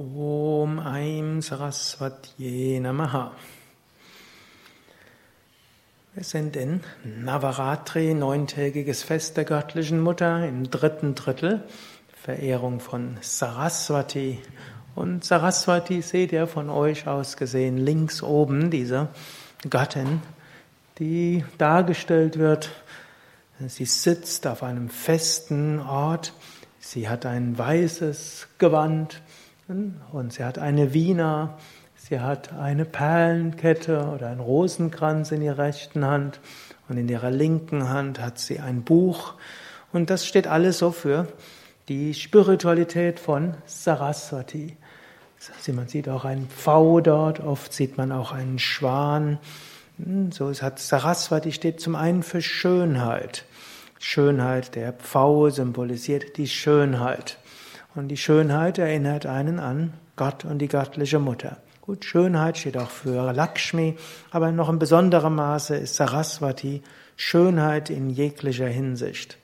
Om Aim Saraswatye Namaha. Wir sind in Navaratri, neuntägiges Fest der göttlichen Mutter, im dritten Drittel, Verehrung von Saraswati. Und Saraswati seht ihr von euch aus gesehen links oben, diese Gattin, die dargestellt wird. Sie sitzt auf einem festen Ort. Sie hat ein weißes Gewand und sie hat eine Wiener, sie hat eine Perlenkette oder einen Rosenkranz in ihrer rechten Hand und in ihrer linken Hand hat sie ein Buch. Und das steht alles so für die Spiritualität von Saraswati. Man sieht auch einen Pfau dort, oft sieht man auch einen Schwan. So hat Saraswati steht zum einen für Schönheit. Schönheit, der Pfau symbolisiert die Schönheit. Und die Schönheit erinnert einen an Gott und die göttliche Mutter. Gut, Schönheit steht auch für Lakshmi, aber noch in besonderem Maße ist Saraswati Schönheit in jeglicher Hinsicht.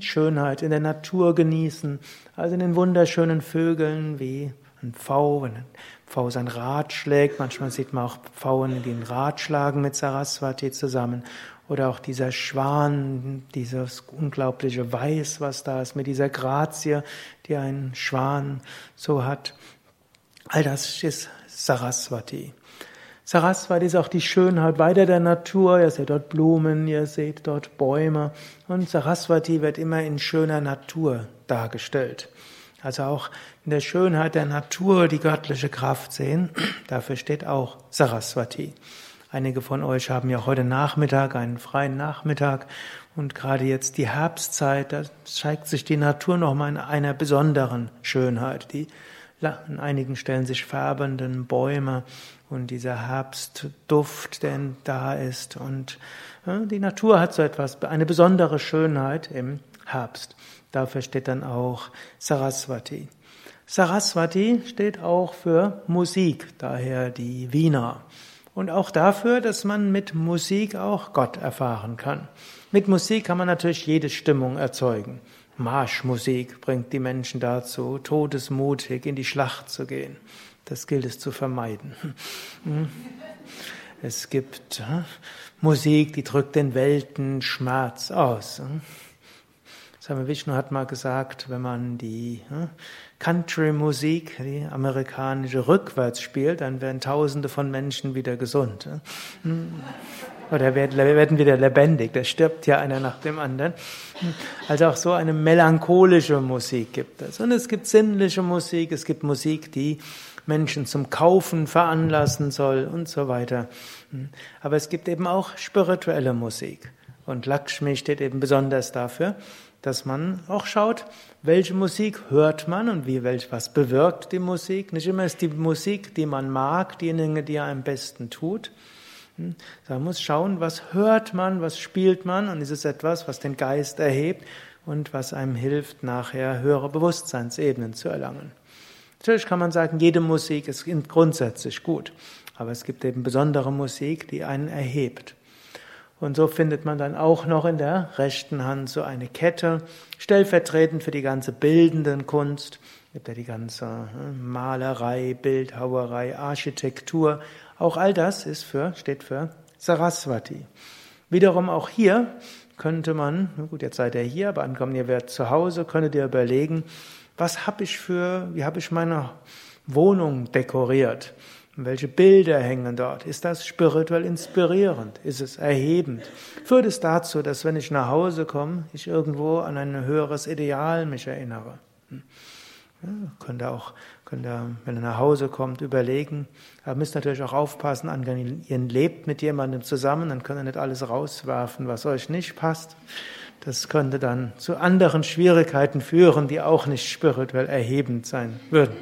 Schönheit in der Natur genießen, also in den wunderschönen Vögeln wie ein Pfau, wenn ein Pfau sein Rad schlägt. Manchmal sieht man auch Pfauen, die ein Rad schlagen mit Saraswati zusammen. Oder auch dieser Schwan, dieses unglaubliche Weiß, was da ist, mit dieser Grazie, die ein Schwan so hat. All das ist Saraswati. Saraswati ist auch die Schönheit weiter der Natur. Ihr seht dort Blumen, ihr seht dort Bäume. Und Saraswati wird immer in schöner Natur dargestellt. Also auch in der Schönheit der Natur die göttliche Kraft sehen. Dafür steht auch Saraswati. Einige von euch haben ja heute Nachmittag einen freien Nachmittag und gerade jetzt die Herbstzeit, da zeigt sich die Natur nochmal in einer besonderen Schönheit. Die an einigen Stellen sich färbenden Bäume und dieser Herbstduft, der da ist. Und die Natur hat so etwas, eine besondere Schönheit im Herbst. Dafür steht dann auch Saraswati. Saraswati steht auch für Musik, daher die Wiener und auch dafür, dass man mit Musik auch Gott erfahren kann. Mit Musik kann man natürlich jede Stimmung erzeugen. Marschmusik bringt die Menschen dazu, todesmutig in die Schlacht zu gehen. Das gilt es zu vermeiden. Es gibt Musik, die drückt den Weltenschmerz aus. Swami Vishnu hat mal gesagt, wenn man die Country-Musik, die amerikanische, rückwärts spielt, dann werden Tausende von Menschen wieder gesund. Oder werden wieder lebendig. Da stirbt ja einer nach dem anderen. Also auch so eine melancholische Musik gibt es. Und es gibt sinnliche Musik, es gibt Musik, die Menschen zum Kaufen veranlassen soll und so weiter. Aber es gibt eben auch spirituelle Musik. Und Lakshmi steht eben besonders dafür, dass man auch schaut, welche Musik hört man und wie welch was bewirkt die Musik. Nicht immer ist die Musik, die man mag, diejenige, die er am besten tut. Hm? Man muss schauen, was hört man, was spielt man und ist es etwas, was den Geist erhebt und was einem hilft, nachher höhere Bewusstseinsebenen zu erlangen. Natürlich kann man sagen, jede Musik ist grundsätzlich gut, aber es gibt eben besondere Musik, die einen erhebt. Und so findet man dann auch noch in der rechten Hand so eine Kette, stellvertretend für die ganze bildende Kunst. Gibt ja die ganze hm, Malerei, Bildhauerei, Architektur. Auch all das ist für, steht für Saraswati. Wiederum auch hier könnte man, gut, jetzt seid ihr hier, aber ankommen ihr werdet zu Hause, könntet ihr überlegen, was habe ich für, wie habe ich meine Wohnung dekoriert? Welche Bilder hängen dort? Ist das spirituell inspirierend? Ist es erhebend? Führt es dazu, dass wenn ich nach Hause komme, ich irgendwo an ein höheres Ideal mich erinnere? Hm. Ja, könnt ihr auch, könnt ihr, wenn ihr nach Hause kommt, überlegen. Aber müsst natürlich auch aufpassen, ihr lebt mit jemandem zusammen, dann könnt ihr nicht alles rauswerfen, was euch nicht passt. Das könnte dann zu anderen Schwierigkeiten führen, die auch nicht spirituell erhebend sein würden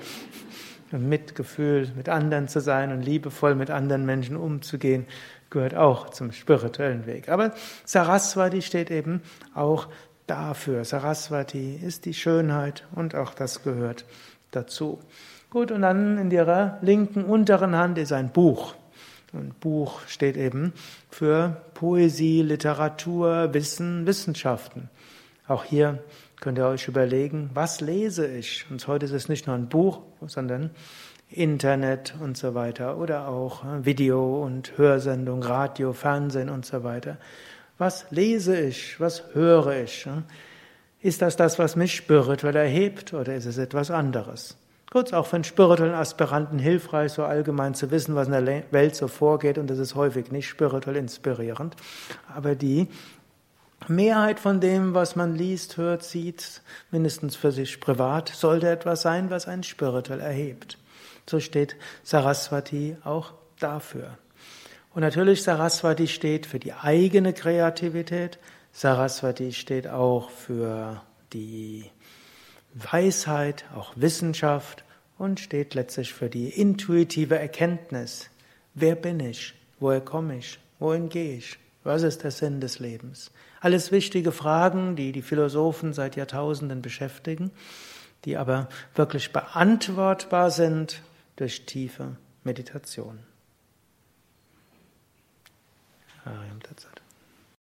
Mitgefühl mit anderen zu sein und liebevoll mit anderen Menschen umzugehen, gehört auch zum spirituellen Weg. Aber Saraswati steht eben auch dafür. Saraswati ist die Schönheit und auch das gehört dazu. Gut, und dann in ihrer linken unteren Hand ist ein Buch. Und Buch steht eben für Poesie, Literatur, Wissen, Wissenschaften. Auch hier könnt ihr euch überlegen, was lese ich? Und heute ist es nicht nur ein Buch, sondern Internet und so weiter oder auch äh, Video und Hörsendung, Radio, Fernsehen und so weiter. Was lese ich? Was höre ich? Ist das das, was mich spirituell erhebt oder ist es etwas anderes? Kurz auch für einen spirituellen Aspiranten hilfreich, so allgemein zu wissen, was in der Welt so vorgeht und das ist häufig nicht spirituell inspirierend. Aber die Mehrheit von dem, was man liest, hört, sieht, mindestens für sich privat, sollte etwas sein, was einen spirituell erhebt. So steht Saraswati auch dafür. Und natürlich Saraswati steht für die eigene Kreativität. Saraswati steht auch für die Weisheit, auch Wissenschaft und steht letztlich für die intuitive Erkenntnis. Wer bin ich? Woher komme ich? Wohin gehe ich? Was ist der Sinn des Lebens? Alles wichtige Fragen, die die Philosophen seit Jahrtausenden beschäftigen, die aber wirklich beantwortbar sind durch tiefe Meditation. Ariam Tatsat.